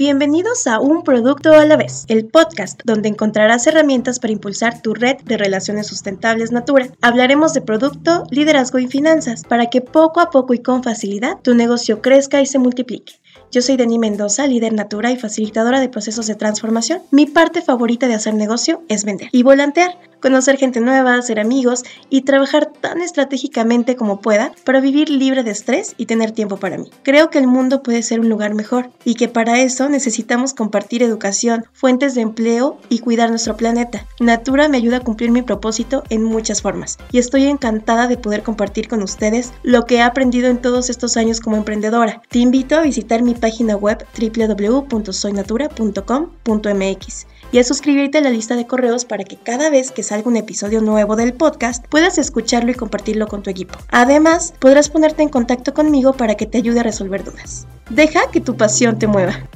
Bienvenidos a Un Producto a la vez, el podcast donde encontrarás herramientas para impulsar tu red de relaciones sustentables Natura. Hablaremos de producto, liderazgo y finanzas para que poco a poco y con facilidad tu negocio crezca y se multiplique. Yo soy Dani Mendoza, líder Natura y facilitadora de procesos de transformación. Mi parte favorita de hacer negocio es vender y volantear, conocer gente nueva, hacer amigos y trabajar tan estratégicamente como pueda para vivir libre de estrés y tener tiempo para mí. Creo que el mundo puede ser un lugar mejor y que para eso necesitamos compartir educación, fuentes de empleo y cuidar nuestro planeta. Natura me ayuda a cumplir mi propósito en muchas formas y estoy encantada de poder compartir con ustedes lo que he aprendido en todos estos años como emprendedora. Te invito a visitar mi página web www.soynatura.com.mx y a suscribirte a la lista de correos para que cada vez que salga un episodio nuevo del podcast puedas escucharlo y compartirlo con tu equipo. Además, podrás ponerte en contacto conmigo para que te ayude a resolver dudas. Deja que tu pasión te mueva.